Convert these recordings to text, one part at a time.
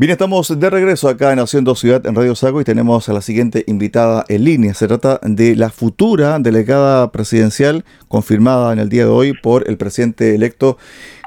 Bien, estamos de regreso acá en Haciendo Ciudad en Radio Sago y tenemos a la siguiente invitada en línea. Se trata de la futura delegada presidencial confirmada en el día de hoy por el presidente electo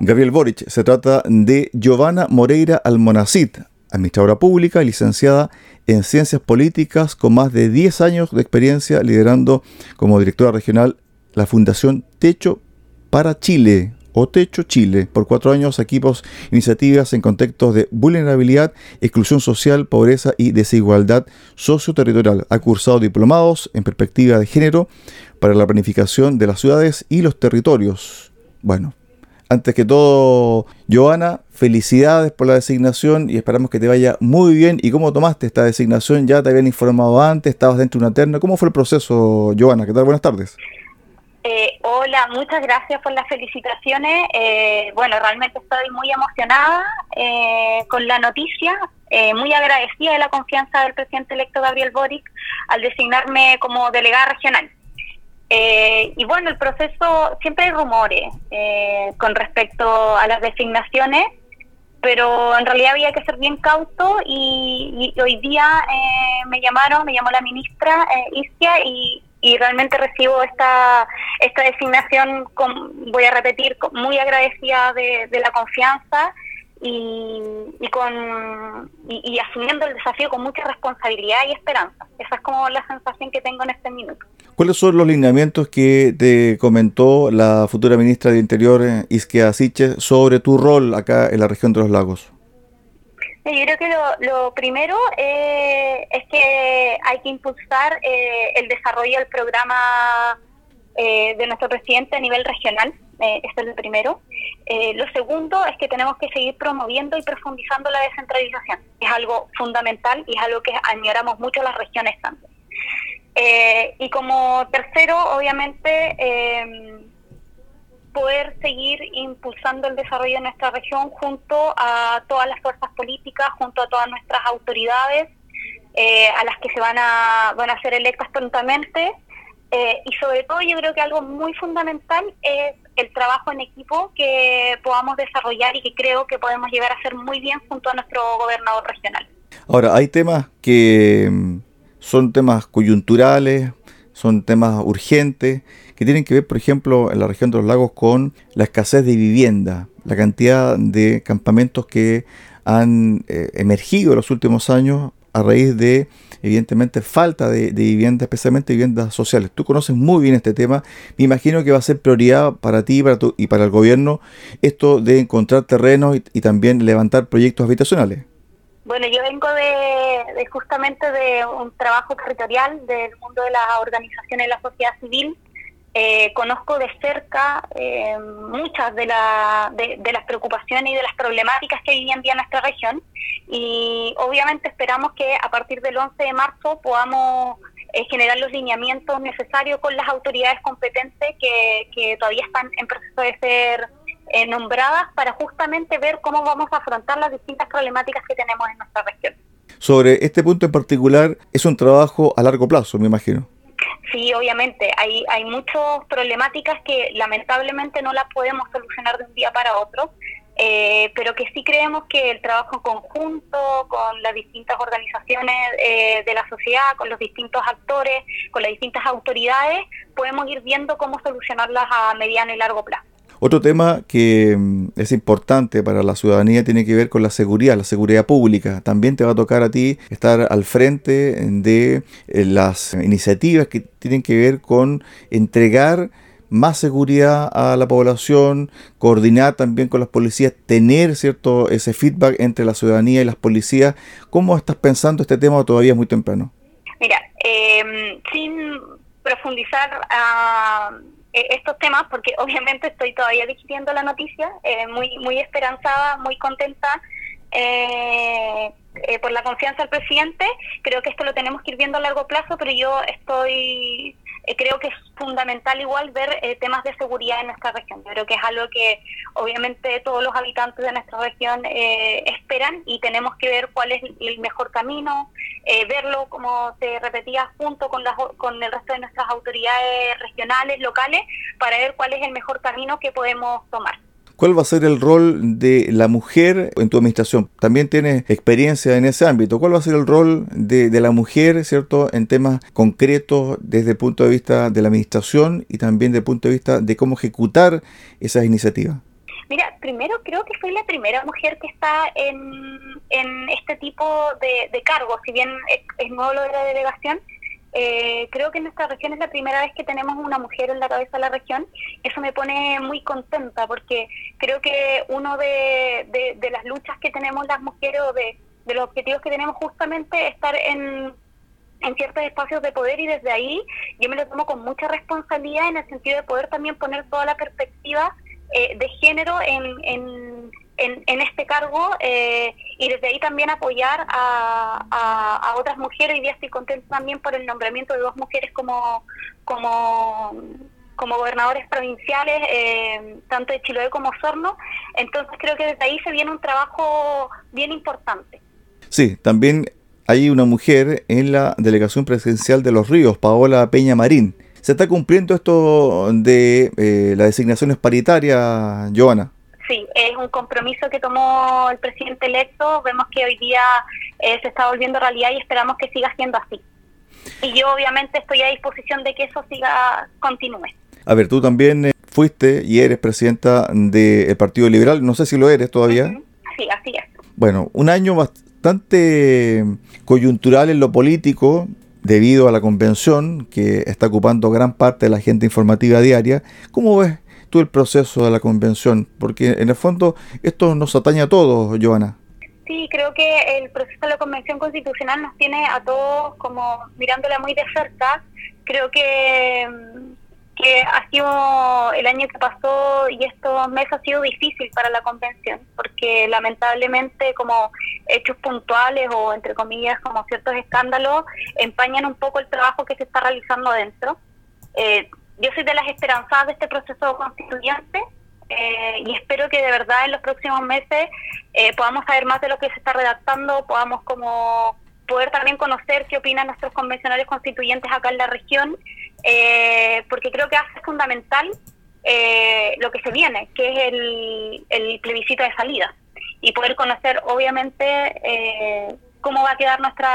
Gabriel Boric. Se trata de Giovanna Moreira Almonacid, administradora pública, licenciada en Ciencias Políticas con más de 10 años de experiencia liderando como directora regional la Fundación Techo para Chile, o Techo Chile, por cuatro años equipos, iniciativas en contextos de vulnerabilidad, exclusión social, pobreza y desigualdad socioterritorial. Ha cursado diplomados en perspectiva de género para la planificación de las ciudades y los territorios. Bueno, antes que todo, Joana, felicidades por la designación y esperamos que te vaya muy bien. ¿Y cómo tomaste esta designación? ¿Ya te habían informado antes? ¿Estabas dentro de una terna? ¿Cómo fue el proceso, Joana? ¿Qué tal? Buenas tardes. Eh, hola, muchas gracias por las felicitaciones. Eh, bueno, realmente estoy muy emocionada eh, con la noticia, muy agradecida de la confianza del presidente electo Gabriel Boric al designarme como delegada regional. y bueno, el proceso, siempre hay rumores con respecto a las designaciones, pero en realidad había que ser bien cauto y, y hoy día me llamaron, me llamó la ministra Isquia y y realmente recibo esta, esta designación, con, voy a repetir, muy agradecida de, la confianza y, y con y, asumiendo el desafío con mucha responsabilidad y esperanza. Esa es como la sensación que tengo en este minuto. ¿Cuáles son los lineamientos que te comentó la futura ministra de Interior, Isquia Siche, sobre tu rol acá en la región de los lagos? Yo creo que lo, primero eh, es que hay que impulsar eh, el desarrollo del programa eh, de nuestro presidente a nivel regional. esto es lo primero. lo segundo es que tenemos que seguir promoviendo y profundizando la descentralización. Es algo fundamental y es algo que añoramos mucho las regiones también. y como tercero, obviamente, poder seguir impulsando el desarrollo de nuestra región junto a todas las fuerzas políticas, junto a todas nuestras autoridades, eh, a las que se van a, van a ser electas prontamente. Eh, y sobre todo yo creo que algo muy fundamental es el trabajo en equipo que podamos desarrollar y que creo que podemos llegar a hacer muy bien junto a nuestro gobernador regional. Ahora, hay temas que mm, son temas coyunturales, son temas urgentes que tienen que ver, por ejemplo, en la región de los lagos con la escasez de vivienda, la cantidad de campamentos que han eh, emergido en los últimos años a raíz de, evidentemente, falta de, vivienda, especialmente viviendas sociales. Tú conoces muy bien este tema. Me imagino que va a ser prioridad para ti para y para el gobierno esto de encontrar terrenos y también levantar proyectos habitacionales. Bueno, yo vengo de, justamente de un trabajo territorial del mundo de las organizaciones de la sociedad civil. Eh, conozco de cerca eh, muchas de, de, las preocupaciones y de las problemáticas que en día en nuestra región y obviamente esperamos que a partir del 11 de marzo podamos eh, generar los lineamientos necesarios con las autoridades competentes que, que todavía están en proceso de ser eh, nombradas para justamente ver cómo vamos a afrontar las distintas problemáticas que tenemos en nuestra región. Sobre este punto en particular, es un trabajo a largo plazo, me imagino. Sí, obviamente, hay, hay muchas problemáticas que lamentablemente no las podemos solucionar de un día para otro, eh, pero que sí creemos que el trabajo conjunto con las distintas organizaciones eh, de la sociedad, con los distintos actores, con las distintas autoridades, podemos ir viendo cómo solucionarlas a mediano y largo plazo. Otro tema que mm, es importante para la ciudadanía tiene que ver con la seguridad, la seguridad pública. También te va a tocar a ti estar al frente de eh, las iniciativas que tienen que ver con entregar más seguridad a la población, coordinar también con las policías, tener cierto ese feedback entre la ciudadanía y las policías. ¿Cómo estás pensando este tema todavía es muy temprano? Mira, em, sin profundizar a eh, estos temas porque obviamente estoy todavía digiriendo la noticia, eh, muy muy esperanzada, muy contenta eh, por la confianza del presidente. Creo que esto lo tenemos que ir viendo a largo plazo, pero yo estoy eh, creo que es fundamental igual ver eh, temas de seguridad en nuestra región. Yo creo que es algo que obviamente todos los habitantes de nuestra región eh, esperan y tenemos que ver cuál es el mejor camino, verlo, como te repetía, junto con, las, con el resto de nuestras autoridades regionales, locales, para ver cuál es el mejor camino que podemos tomar. ¿Cuál va a ser el rol de la mujer en tu administración? También tienes experiencia en ese ámbito. ¿Cuál va a ser el rol de, la mujer, cierto, en temas concretos desde el punto de vista de la administración y también desde el punto de vista de cómo ejecutar esas iniciativas? Mira, primero creo que soy la primera mujer que está en, en este tipo de, de cargos, si bien es, es nuevo lo de la delegación, eh, creo que en nuestra región es la primera vez que tenemos una mujer en la cabeza de la región. Eso me pone muy contenta porque creo que uno de, de, las luchas que tenemos las mujeres o de, de, los objetivos que tenemos justamente es estar en, en ciertos espacios de poder y desde ahí yo me lo tomo con mucha responsabilidad en el sentido de poder también poner toda la perspectiva eh, de género en, en, en, este cargo eh, y desde ahí también apoyar a, a, otras mujeres. Hoy día estoy contenta también por el nombramiento de dos mujeres como, como, como gobernadores provinciales, eh, tanto de Chiloé como Osorno. Entonces creo que desde ahí se viene un trabajo bien importante. Sí, también hay una mujer en la delegación presidencial de Los Ríos, Paola Peña Marín. ¿Se está cumpliendo esto de eh, las designaciones paritarias, Joana? Sí, es un compromiso que tomó el presidente electo. Vemos que hoy día eh, se está volviendo realidad y esperamos que siga siendo así. Y yo obviamente estoy a disposición de que eso siga, continúe. A ver, tú también eh, fuiste y eres presidenta del Partido Liberal, no sé si lo eres todavía. Sí, así es. Bueno, un año bastante coyuntural en lo político, debido a la convención que está ocupando gran parte de la agenda informativa diaria. ¿Cómo ves tú el proceso de la convención? Porque en el fondo esto nos atañe a todos, Joana. Sí, creo que el proceso de la convención constitucional nos tiene a todos como mirándola muy de cerca. Creo que que ha sido el año que pasó y estos meses ha sido difícil para la convención, porque lamentablemente como hechos puntuales o entre comillas como ciertos escándalos empañan un poco el trabajo que se está realizando adentro. Eh, yo soy de las esperanzadas de este proceso constituyente eh, y espero que de verdad en los próximos meses eh, podamos saber más de lo que se está redactando, podamos como poder también conocer qué opinan nuestros convencionales constituyentes acá en la región eh, porque creo que hace fundamental eh, lo que se viene, que es el, el, plebiscito de salida, y poder conocer, obviamente, eh, cómo va a quedar nuestra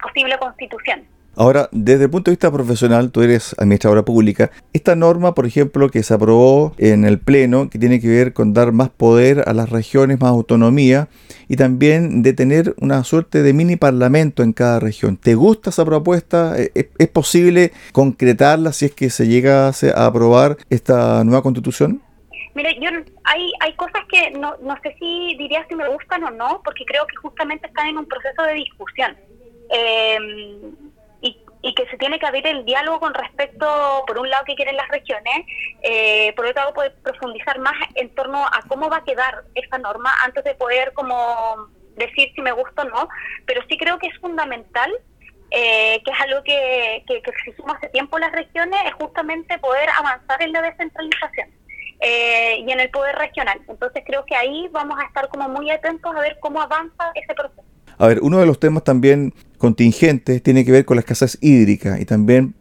posible constitución. Ahora, desde el punto de vista profesional, tú eres administradora pública. Esta norma, por ejemplo, que se aprobó en el Pleno, que tiene que ver con dar más poder a las regiones, más autonomía, y también de tener una suerte de mini parlamento en cada región. ¿Te gusta esa propuesta? ¿Es posible concretarla si es que se llega a aprobar esta nueva constitución? Mire, yo hay, hay cosas que no, no sé si diría si me gustan o no, porque creo que justamente están en un proceso de discusión. Eh, tiene que abrir el diálogo con respecto, por un lado, que quieren las regiones, eh, por otro lado, poder profundizar más en torno a cómo va a quedar esta norma antes de poder como decir si me gusta o no, pero sí creo que es fundamental, eh, que es algo que, que, que, exigimos hace tiempo las regiones, es justamente poder avanzar en la descentralización. Eh, y en el poder regional. Entonces creo que ahí vamos a estar como muy atentos a ver cómo avanza ese proceso. A ver, uno de los temas también contingentes tiene que ver con la escasez hídrica y también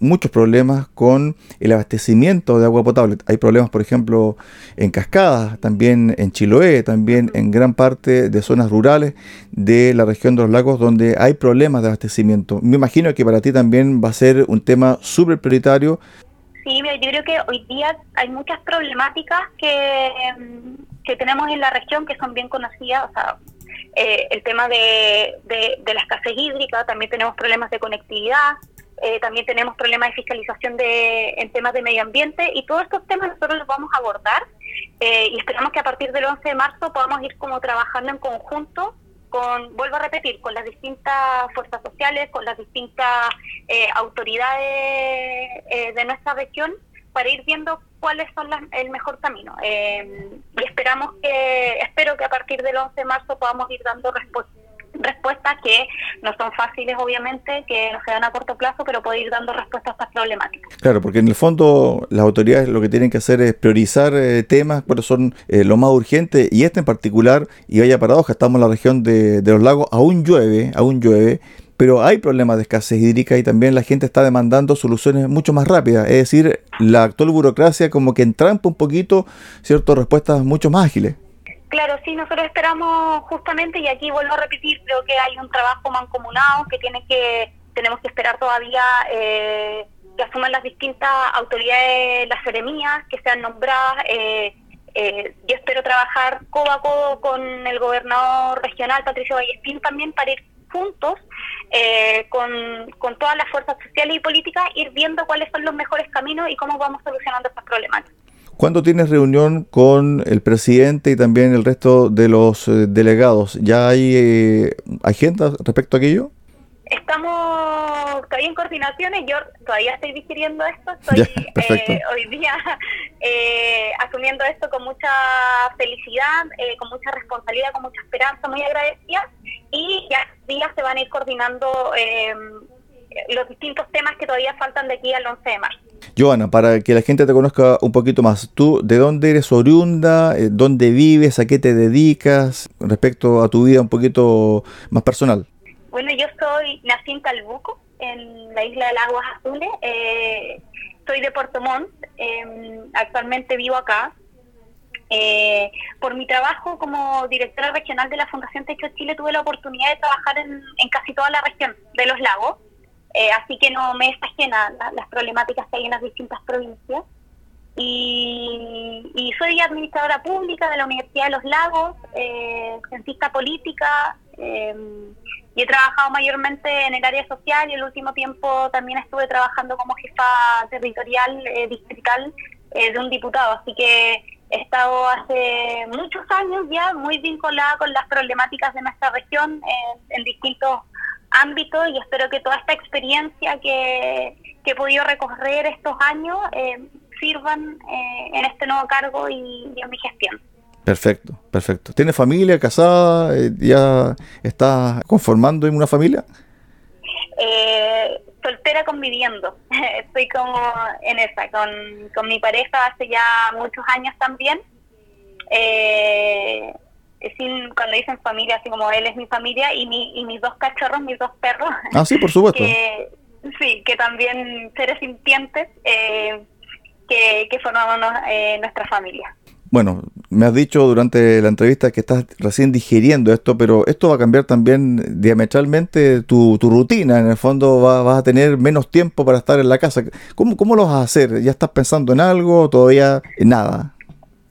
muchos problemas con el abastecimiento de agua potable. Hay problemas, por ejemplo, en Cascadas, también en Chiloé, también en gran parte de zonas rurales de la región de los lagos donde hay problemas de abastecimiento. Me imagino que para ti también va a ser un tema súper prioritario. Sí, yo creo que hoy día hay muchas problemáticas que, que tenemos en la región que son bien conocidas. O sea, eh, el tema de, de, la escasez hídrica, también tenemos problemas de conectividad, eh, también tenemos problemas de fiscalización de, en temas de medio ambiente y todos estos temas nosotros los vamos a abordar eh, y esperamos que a partir del 11 de marzo podamos ir como trabajando en conjunto con, vuelvo a repetir, con las distintas fuerzas sociales, con las distintas autoridades de nuestra región para ir viendo cuáles son el mejor camino. Eh, y esperamos que, espero que a partir del 11 de marzo podamos ir dando respuestas que no son fáciles obviamente, que no se dan a corto plazo, pero poder ir dando respuestas a estas problemáticas. Claro, porque en el fondo las autoridades lo que tienen que hacer es priorizar eh, temas, pero son eh, lo más urgente, y este en particular, y vaya paradoja, estamos en la región de, de los lagos, aún llueve, aún llueve, pero hay problemas de escasez hídrica y también la gente está demandando soluciones mucho más rápidas. Es decir, la actual burocracia como que entrampa un poquito, ¿cierto?, respuestas mucho más ágiles. Claro, sí, nosotros esperamos justamente, y aquí vuelvo a repetir, creo que hay un trabajo mancomunado que tiene que, tenemos que esperar todavía eh, que asuman las distintas autoridades, las seremías que sean nombradas. Eh, eh, yo espero trabajar codo a codo con el gobernador regional, Patricio Vallespín, también para ir juntos eh, con, con todas las fuerzas sociales y políticas, ir viendo cuáles son los mejores caminos y cómo vamos solucionando estas problemáticas. ¿Cuándo tienes reunión con el presidente y también el resto de los eh, delegados? ¿Ya hay eh, agenda respecto a aquello? Estamos todavía en coordinaciones, yo todavía estoy digiriendo esto, estoy eh, hoy día eh, asumiendo esto con mucha felicidad, eh, con mucha responsabilidad, con mucha esperanza, muy agradecida y ya días se van a ir coordinando los distintos temas que todavía faltan de aquí al 11 de marzo. Joana, para que la gente te conozca un poquito más, ¿tú de dónde eres oriunda? ¿Dónde vives? ¿A qué te dedicas? Respecto a tu vida un poquito más personal. Bueno, yo soy, nací en Talbuco, en la isla de las Aguas Azules. Eh, soy de Puerto Montt, em, actualmente vivo acá. Eh, por mi trabajo como directora regional de la Fundación Techo Chile tuve la oportunidad de trabajar en, casi toda la región de los lagos, eh, así que no me es ajena las problemáticas que hay en las distintas provincias. Y, soy administradora pública de la Universidad de los Lagos, eh, cientista política, eh, y he trabajado mayormente en el área social y el último tiempo también estuve trabajando como jefa territorial eh, distrital eh, de un diputado, así que he estado hace muchos años ya muy vinculada con las problemáticas de nuestra región en distintos ámbitos y espero que toda esta experiencia que, he podido recorrer estos años eh, sirvan en este nuevo cargo y en mi gestión. Perfecto, perfecto. ¿Tiene familia, casada? Eh, ¿Ya está conformando en una familia? Eh, soltera conviviendo. Estoy como en esa, con, con mi pareja hace ya muchos años también. Eh, sin, cuando dicen familia, así como él es mi familia y, mi, y mis dos cachorros, mis dos perros. Ah, sí, por supuesto. sí, que también seres sintientes eh, que, que formamos nuestra familia bueno, me has dicho durante la entrevista que estás recién digiriendo esto, pero esto va a cambiar también diametralmente tu, tu rutina. En el fondo vas a tener menos tiempo para estar en la casa. ¿Cómo, ¿Cómo lo vas a hacer? ¿Ya estás pensando en algo o todavía en nada?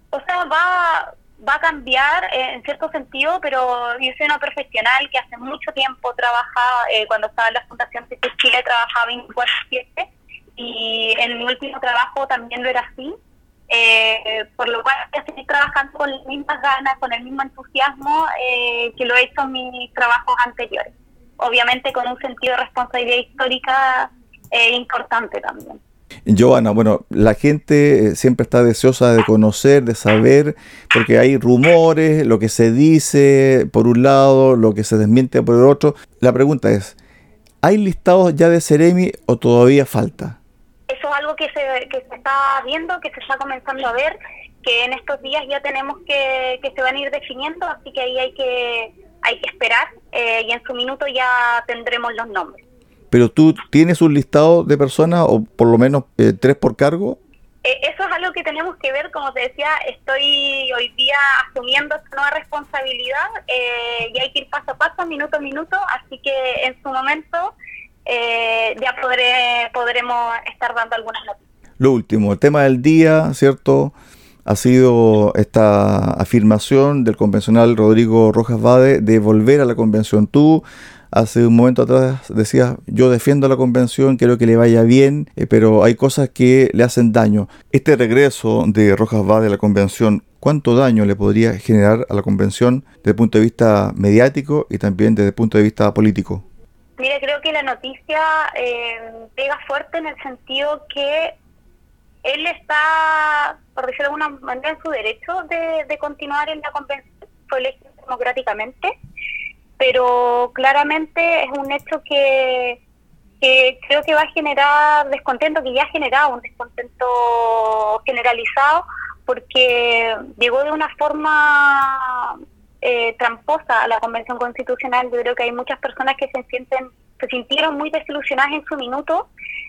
O sea, va, va a cambiar eh, en cierto sentido, pero yo soy una profesional que hace mucho tiempo trabaja, eh, cuando estaba en la Fundación Chile, trabajaba 24-7 y en mi último trabajo también lo era así eh, por lo cual seguir trabajando con las mismas ganas, con el mismo entusiasmo eh, que lo he hecho en mis trabajos anteriores. Obviamente con un sentido de responsabilidad histórica eh, importante también. Joana, bueno, la gente siempre está deseosa de conocer, de saber, porque hay rumores, lo que se dice por un lado, lo que se desmiente por el otro. La pregunta es, ¿hay listados ya de Ceremi o todavía falta? Eso es algo que se, que se está viendo, que se está comenzando a ver, que en estos días ya tenemos que, que se van a ir definiendo, así que ahí hay que, hay que esperar eh, y en su minuto ya tendremos los nombres. ¿Pero tú tienes un listado de personas o por lo menos eh, tres por cargo? Eh, eso es algo que tenemos que ver, como te decía, estoy hoy día asumiendo esta nueva responsabilidad y hay que ir paso a paso, minuto a minuto, así que en su momento eh, ya podré, podremos estar dando algunas noticias. Lo último, el tema del día, ¿cierto? Ha sido esta afirmación del convencional Rodrigo Rojas Vade de volver a la convención. Tú hace un momento atrás decías, yo defiendo la convención, quiero que le vaya bien, eh, pero hay cosas que le hacen daño. Este regreso de Rojas Vade a la convención, ¿cuánto daño le podría generar a la convención desde el punto de vista mediático y también desde el punto de vista político? Mire, creo que la noticia eh, pega fuerte en el sentido que él está, por decirlo de alguna manera, en su derecho de, continuar en la convención, fue elegido democráticamente, pero claramente es un hecho que, que creo que va a generar descontento, que ya ha generado un descontento generalizado, porque llegó de una forma eh, tramposa a la Convención Constitucional. Yo creo que hay muchas personas que se sienten se sintieron muy desilusionadas en su minuto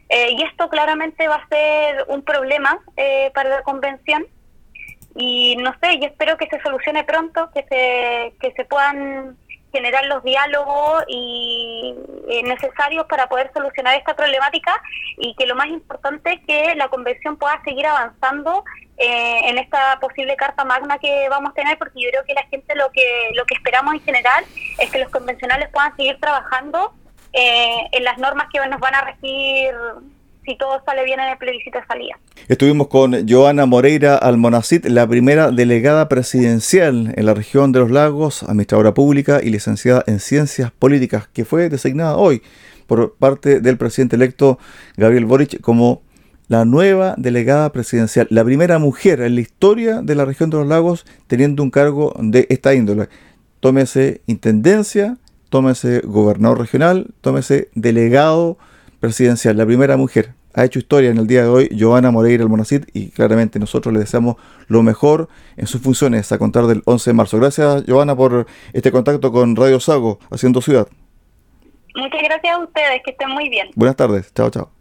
eh, y esto claramente va a ser un problema eh, para la convención y no sé, yo espero que se solucione pronto, que se que se puedan generar los diálogos y eh, necesarios para poder solucionar esta problemática y que lo más importante es que la convención pueda seguir avanzando eh, en esta posible carta magna que vamos a tener porque yo creo que la gente lo que lo que esperamos en general es que los convencionales puedan seguir trabajando eh, en las normas que nos van a regir si todo sale bien en el plebiscito de. Estuvimos con Joana Moreira Almonacid, la primera delegada presidencial en la región de los lagos, administradora pública y licenciada en ciencias políticas, que fue designada hoy por parte del presidente electo Gabriel Boric como la nueva delegada presidencial, la primera mujer en la historia de la región de los lagos teniendo un cargo de esta índole. Tómese intendencia, tómese gobernador regional, tómese delegado presidencial, la primera mujer ha hecho historia en el día de hoy Joana Moreira Almonacid y claramente nosotros le deseamos lo mejor en sus funciones a contar del 11 de marzo. Gracias Joana por este contacto con Radio Sago, haciendo ciudad. Muchas gracias a ustedes, que estén muy bien. Buenas tardes, chao, chao.